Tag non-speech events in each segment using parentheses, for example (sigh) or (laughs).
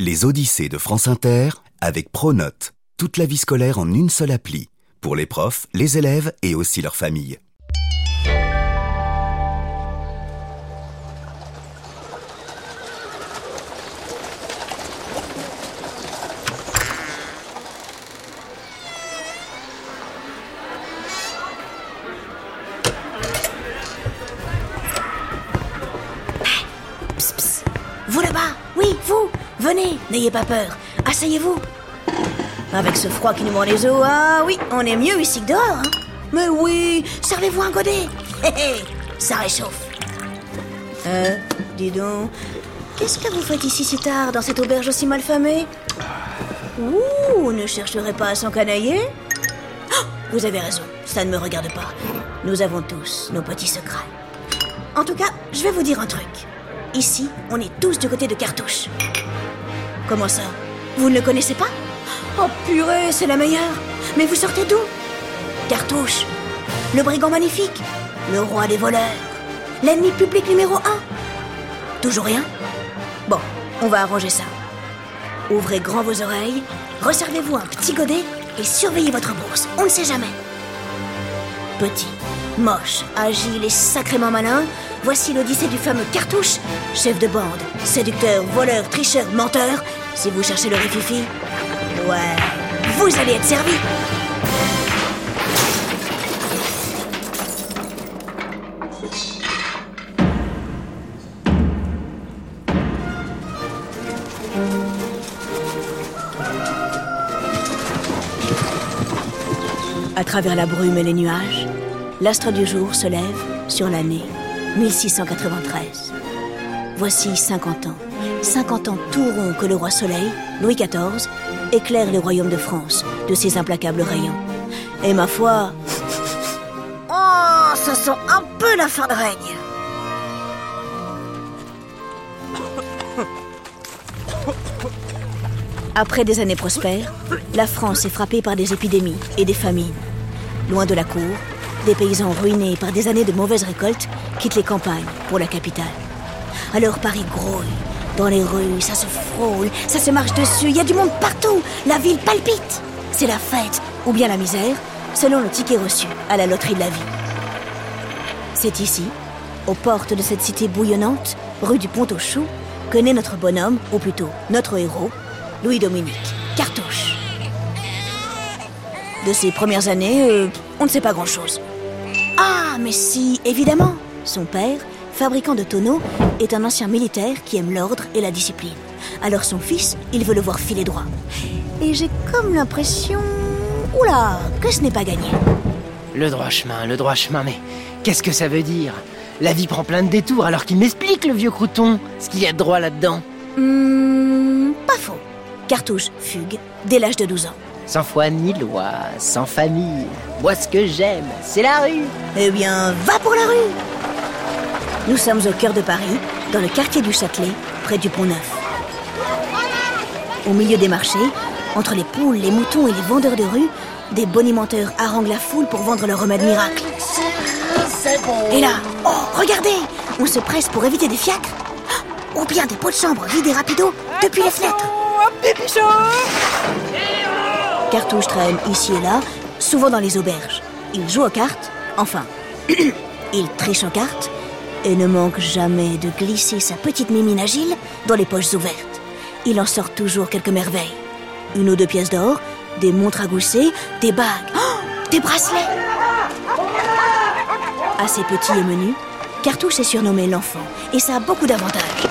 Les Odyssées de France Inter avec Pronote. Toute la vie scolaire en une seule appli. Pour les profs, les élèves et aussi leurs familles. Venez, n'ayez pas peur. Asseyez-vous. Avec ce froid qui nous mord les os, ah oui, on est mieux ici que dehors. hein. Mais oui, servez-vous un godet. Hé hé, ça réchauffe. Euh, dis donc, qu'est-ce que vous faites ici si tard dans cette auberge aussi mal famée Ouh, ne chercherez pas à s'encanailler Oh, Vous avez raison, ça ne me regarde pas. Nous avons tous nos petits secrets. En tout cas, je vais vous dire un truc. Ici, on est tous du côté de Cartouche. Comment ça? Vous ne le connaissez pas? Oh purée, c'est la meilleure Mais vous sortez d'où? Cartouche, le brigand magnifique, le roi des voleurs, l'ennemi public numéro un. Toujours rien? Bon, on va arranger ça. Ouvrez grand vos oreilles, resservez-vous un petit godet et surveillez votre bourse. On ne sait jamais. Petit, moche, agile et sacrément malin, voici l'odyssée du fameux Cartouche, chef de bande, séducteur, voleur, tricheur, menteur. Si vous cherchez le rififi, ouais, vous allez être servi. À travers la brume et les nuages, l'astre du jour se lève sur l'année 1693. Voici 50 ans. 50 ans tout ronds que le roi Soleil, Louis XIV, éclaire les royaumes de France de ses implacables rayons. Et ma foi... Oh, ça sent un peu la fin de règne. Après des années prospères, la France est frappée par des épidémies et des famines. Loin de la cour, des paysans ruinés par des années de mauvaises récoltes quittent les campagnes pour la capitale. Alors Paris grouille. Dans les rues, ça se frôle, ça se marche dessus, il y a du monde partout, la ville palpite. C'est la fête, ou bien la misère, selon le ticket reçu à la loterie de la vie. C'est ici, aux portes de cette cité bouillonnante, rue du Pont-aux-Choux, que naît notre bonhomme, ou plutôt notre héros, Louis-Dominique, Cartouche. De ses premières années, euh, on ne sait pas grand-chose. Ah, mais si, évidemment Son père, fabricant de tonneaux, est un ancien militaire qui aime l'ordre et la discipline. Alors son fils, il veut le voir filer droit. Et j'ai comme l'impression... Oula, que ce n'est pas gagné. Le droit chemin, le droit chemin, mais qu'est-ce que ça veut dire? La vie prend plein de détours alors qu'il m'explique, le vieux crouton, ce qu'il y a de droit là-dedans. Hmm, pas faux. Cartouche fugue dès l'âge de 12 ans. Sans foi ni loi, sans famille. Moi, ce que j'aime, c'est la rue. Eh bien, va pour la rue Nous sommes au cœur de Paris, dans le quartier du Châtelet, près du Pont Neuf. Au milieu des marchés, entre les poules, les moutons et les vendeurs de rue, des bonimenteurs haranguent la foule pour vendre leur remède miracle. Et là, oh, regardez On se presse pour éviter des fiacres Ou bien des pots de chambre vidés rapido depuis les fenêtres Cartouche traîne ici et là, souvent dans les auberges. Il joue aux cartes, enfin, il triche aux cartes et ne manque jamais de glisser sa petite mimine agile dans les poches ouvertes. Il en sort toujours quelques merveilles. Une ou deux pièces d'or, des montres à gousset, des bagues, oh, des bracelets. Assez petit et menu, Cartouche est surnommé l'enfant et ça a beaucoup d'avantages.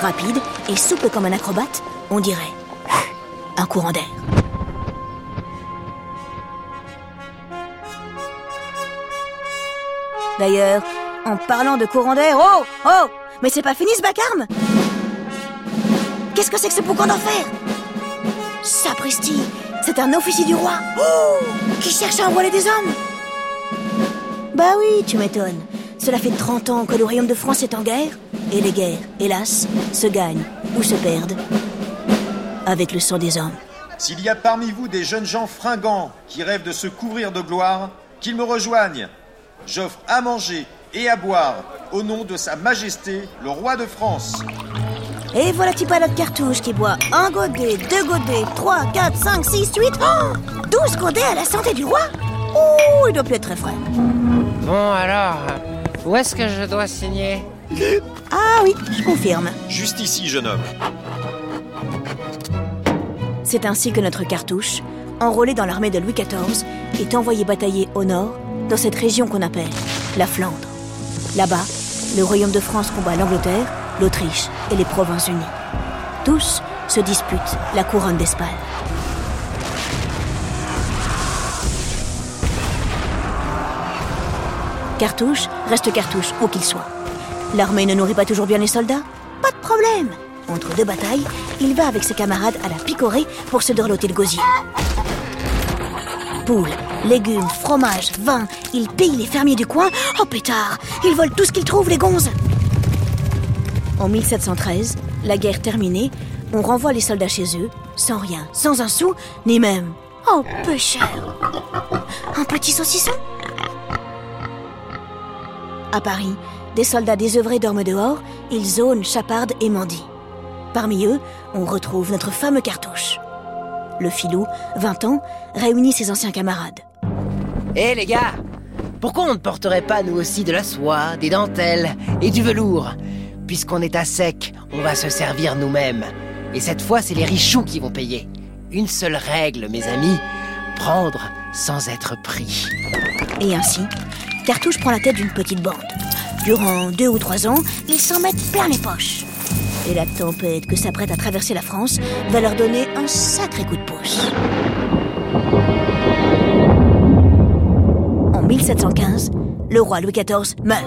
Rapide et souple comme un acrobate, on dirait un courant d'air. D'ailleurs, en parlant de courant d'air, oh Oh Mais c'est pas fini ce vacarme Qu'est-ce que c'est que ce boucan d'enfer? Sapristi C'est un officier du roi Oh Qui cherche à envoyer des hommes Bah oui, tu m'étonnes. Cela fait 30 ans que le royaume de France est en guerre, et les guerres, hélas, se gagnent ou se perdent avec le sang des hommes. S'il y a parmi vous des jeunes gens fringants qui rêvent de se couvrir de gloire, qu'ils me rejoignent. J'offre à manger et à boire au nom de Sa Majesté, le roi de France. Et voilà petit pas notre cartouche qui boit un godet, deux godets, trois, quatre, cinq, six, huit, oh, douze godets à la santé du roi Ouh, il doit plus être très frais. Bon alors, où est-ce que je dois signer? Ah oui, je confirme. Juste ici, jeune homme. C'est ainsi que notre cartouche, enrôlé dans l'armée de Louis XIV, est envoyé batailler au nord, dans cette région qu'on appelle la Flandre. Là-bas, le royaume de France combat l'Angleterre, l'Autriche et les Provinces-Unies. Tous se disputent la couronne d'Espagne. Cartouche reste cartouche, où qu'il soit. L'armée ne nourrit pas toujours bien les soldats? Pas de problème Entre deux batailles, il va avec ses camarades à la picorée pour se dorloter le gosier. Poules, légumes, fromage, vin, il pille les fermiers du coin. Oh pétard Ils volent tout ce qu'ils trouvent, les gonzes En 1713, la guerre terminée, on renvoie les soldats chez eux, sans rien, sans un sou, ni même... Oh, peu cher Un petit saucisson? À Paris, des soldats désœuvrés dorment dehors, ils zonent, chapardent et mendient. Parmi eux, on retrouve notre fameux cartouche. Le filou, 20 ans, réunit ses anciens camarades. Hé les gars Pourquoi on ne porterait pas nous aussi de la soie, des dentelles et du velours Puisqu'on est à sec, on va se servir nous-mêmes. Et cette fois, c'est les richoux qui vont payer. Une seule règle, mes amis, prendre sans être pris. Et ainsi, Cartouche prend la tête d'une petite bande. Durant deux ou trois ans, ils s'en mettent plein les poches. Et la tempête que s'apprête à traverser la France va leur donner un sacré coup de pouce. 1715, le roi Louis XIV meurt.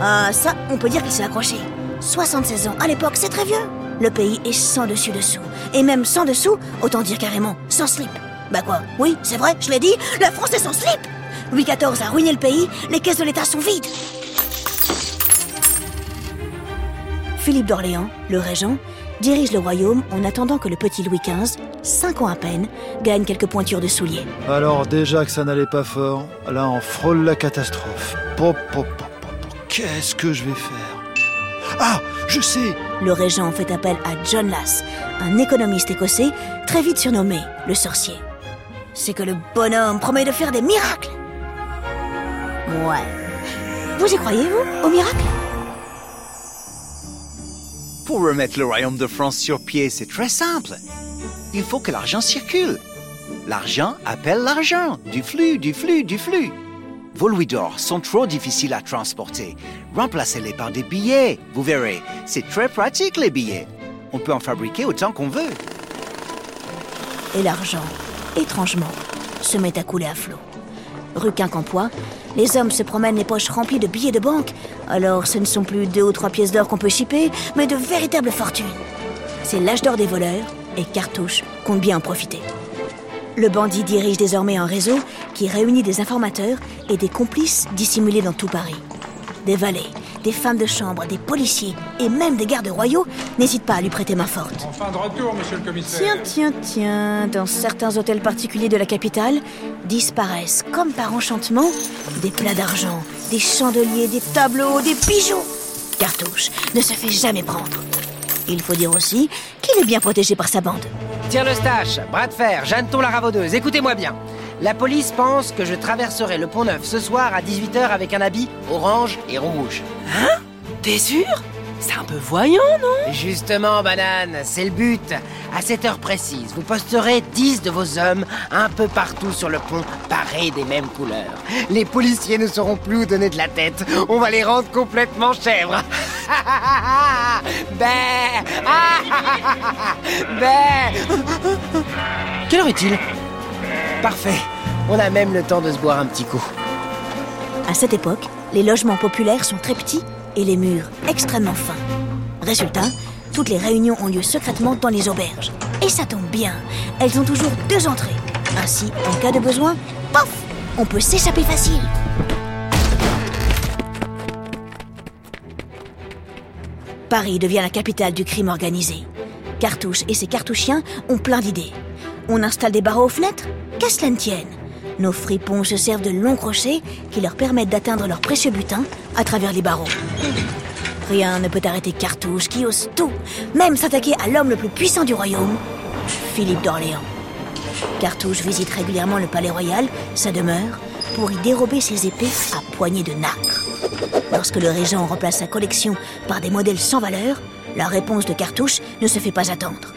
Ah, ça, on peut dire qu'il s'est accroché. 76 ans, à l'époque, c'est très vieux. Le pays est sans dessus dessous. Et même sans dessous, autant dire carrément, sans slip. Bah quoi Oui, c'est vrai, je l'ai dit, la France est sans slip Louis XIV a ruiné le pays, les caisses de l'État sont vides. Philippe d'Orléans, le régent, dirige le royaume en attendant que le petit Louis XV, cinq ans à peine, gagne quelques pointures de souliers. Alors déjà que ça n'allait pas fort, là on frôle la catastrophe. Pop, pop, pop, pop, Qu'est-ce que je vais faire? Ah, je sais Le régent fait appel à John Lass, un économiste écossais très vite surnommé le sorcier. C'est que le bonhomme promet de faire des miracles. Ouais. Vous y croyez, vous, au miracle? Pour remettre le royaume de France sur pied, c'est très simple. Il faut que l'argent circule. L'argent appelle l'argent. Du flux, du flux, du flux. Vos louis d'or sont trop difficiles à transporter. Remplacez-les par des billets. Vous verrez, c'est très pratique les billets. On peut en fabriquer autant qu'on veut. Et l'argent, étrangement, se met à couler à flot. Rue Quincampoix, les hommes se promènent les poches remplies de billets de banque. Alors ce ne sont plus deux ou trois pièces d'or qu'on peut chipper, mais de véritables fortunes. C'est l'âge d'or des voleurs, et Cartouche compte bien en profiter. Le bandit dirige désormais un réseau qui réunit des informateurs et des complices dissimulés dans tout Paris. Des valets, des femmes de chambre, des policiers et même des gardes royaux n'hésitent pas à lui prêter main forte. En fin de retour, monsieur le commissaire. Tiens, tiens, tiens, dans certains hôtels particuliers de la capitale, disparaissent comme par enchantement des plats d'argent, des chandeliers, des tableaux, des bijoux. Cartouche ne se fait jamais prendre. Il faut dire aussi qu'il est bien protégé par sa bande. Tire le stache, bras de fer, Jeanneton la ravaudeuse, écoutez-moi bien. La police pense que je traverserai le pont Neuf ce soir à 18h avec un habit orange et rouge. Hein? T'es sûr? C'est un peu voyant, non? Justement, banane, c'est le but. À cette heure précise, vous posterez 10 de vos hommes un peu partout sur le pont, parés des mêmes couleurs. Les policiers ne sauront plus où donner de la tête. On va les rendre complètement chèvres. (laughs) ben (laughs) Ben Quelle heure est-il? Parfait. On a même le temps de se boire un petit coup. À cette époque, les logements populaires sont très petits et les murs extrêmement fins. Résultat, toutes les réunions ont lieu secrètement dans les auberges. Et ça tombe bien, elles ont toujours deux entrées. Ainsi, en cas de besoin, paf, on peut s'échapper facile. Paris devient la capitale du crime organisé. Cartouche et ses cartouchiens ont plein d'idées. On installe des barreaux aux fenêtres Qu'à cela ne tienne. Nos fripons se servent de longs crochets qui leur permettent d'atteindre leur précieux butin à travers les barreaux. Rien ne peut arrêter Cartouche qui ose tout, même s'attaquer à l'homme le plus puissant du royaume, Philippe d'Orléans. Cartouche visite régulièrement le palais royal, sa demeure, pour y dérober ses épées à poignées de nacre. Lorsque le régent remplace sa collection par des modèles sans valeur, la réponse de Cartouche ne se fait pas attendre.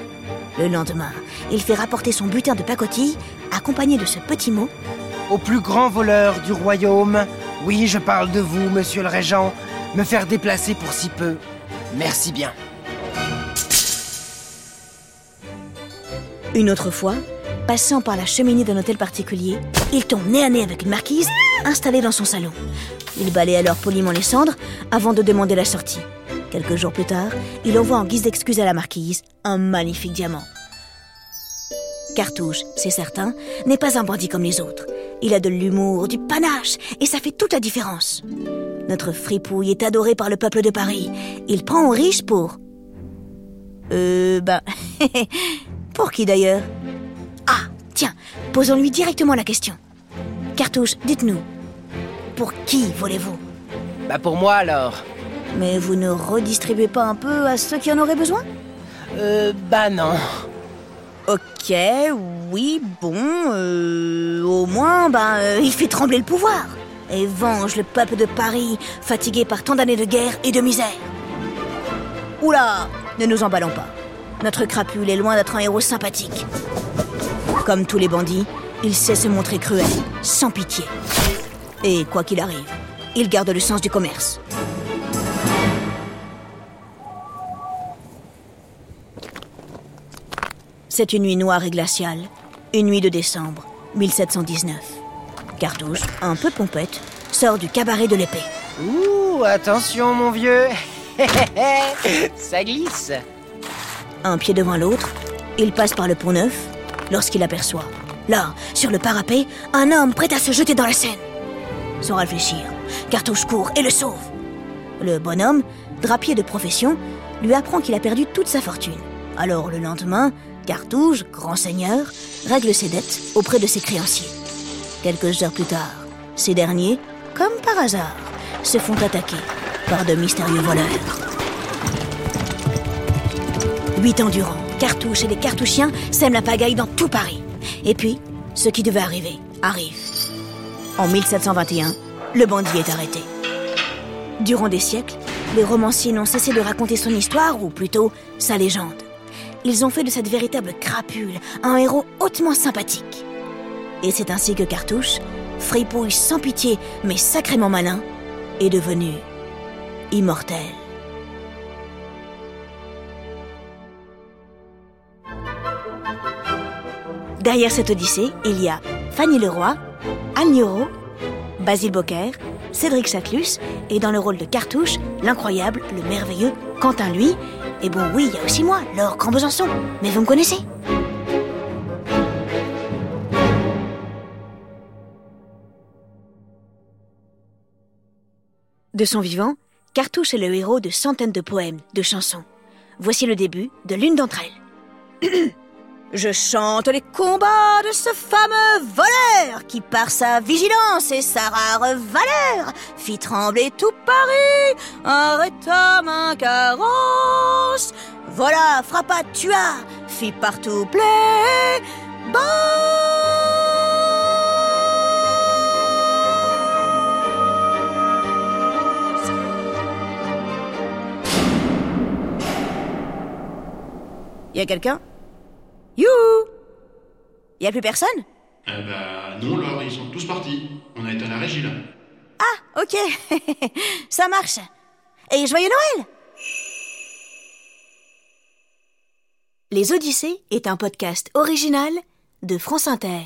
Le lendemain, il fait rapporter son butin de pacotille, accompagné de ce petit mot Au plus grand voleur du royaume, oui, je parle de vous, monsieur le régent, me faire déplacer pour si peu. Merci bien. Une autre fois, passant par la cheminée d'un hôtel particulier, il tombe nez à nez avec une marquise installée dans son salon. Il balaye alors poliment les cendres avant de demander la sortie. Quelques jours plus tard, il envoie en guise d'excuse à la marquise un magnifique diamant. Cartouche, c'est certain, n'est pas un bandit comme les autres. Il a de l'humour, du panache, et ça fait toute la différence. Notre fripouille est adoré par le peuple de Paris. Il prend aux riches pour... Euh, ben... (laughs) pour qui d'ailleurs? Ah, tiens, posons-lui directement la question. Cartouche, dites-nous, pour qui volez-vous Bah pour moi alors. Mais vous ne redistribuez pas un peu à ceux qui en auraient besoin? Euh, bah non. Ok, oui, bon, euh, au moins, ben, euh, il fait trembler le pouvoir et venge le peuple de Paris, fatigué par tant d'années de guerre et de misère. Oula, ne nous emballons pas. Notre crapule est loin d'être un héros sympathique. Comme tous les bandits, il sait se montrer cruel, sans pitié. Et quoi qu'il arrive, il garde le sens du commerce. C'est une nuit noire et glaciale, une nuit de décembre 1719. Cartouche, un peu pompette, sort du cabaret de l'épée. Ouh, attention mon vieux. (laughs) Ça glisse. Un pied devant l'autre, il passe par le pont neuf lorsqu'il aperçoit, là, sur le parapet, un homme prêt à se jeter dans la Seine. Sans réfléchir, Cartouche court et le sauve. Le bonhomme, drapier de profession, lui apprend qu'il a perdu toute sa fortune. Alors le lendemain, Cartouche, grand seigneur, règle ses dettes auprès de ses créanciers. Quelques heures plus tard, ces derniers, comme par hasard, se font attaquer par de mystérieux voleurs. Huit ans durant, Cartouche et les cartouchiens sèment la pagaille dans tout Paris. Et puis, ce qui devait arriver arrive. En 1721, le bandit est arrêté. Durant des siècles, les romanciers n'ont cessé de raconter son histoire, ou plutôt sa légende. Ils ont fait de cette véritable crapule un héros hautement sympathique. Et c'est ainsi que Cartouche, fripouille sans pitié mais sacrément malin, est devenu immortel. Derrière cette odyssée, il y a Fanny Leroy, Anne Niro, Basile Bocquer, Cédric Chaclus et dans le rôle de Cartouche, l'incroyable, le merveilleux Quentin lui. Et bon, oui, il y a aussi moi, Laure Grand Besançon. Mais vous me connaissez De son vivant, Cartouche est le héros de centaines de poèmes, de chansons. Voici le début de l'une d'entre elles. (clears throat) Je chante les combats de ce fameux voleur qui, par sa vigilance et sa rare valeur, fit trembler tout Paris, arrêta main carrosse. Voilà, frappa, tua, fit partout plaie. Y a quelqu'un? Youhou Y a plus personne? Eh ben non, Laure, ils sont tous partis. On a été à la régie là. Ah, ok. (laughs) Ça marche. Et joyeux Noël Les Odyssées est un podcast original de France Inter.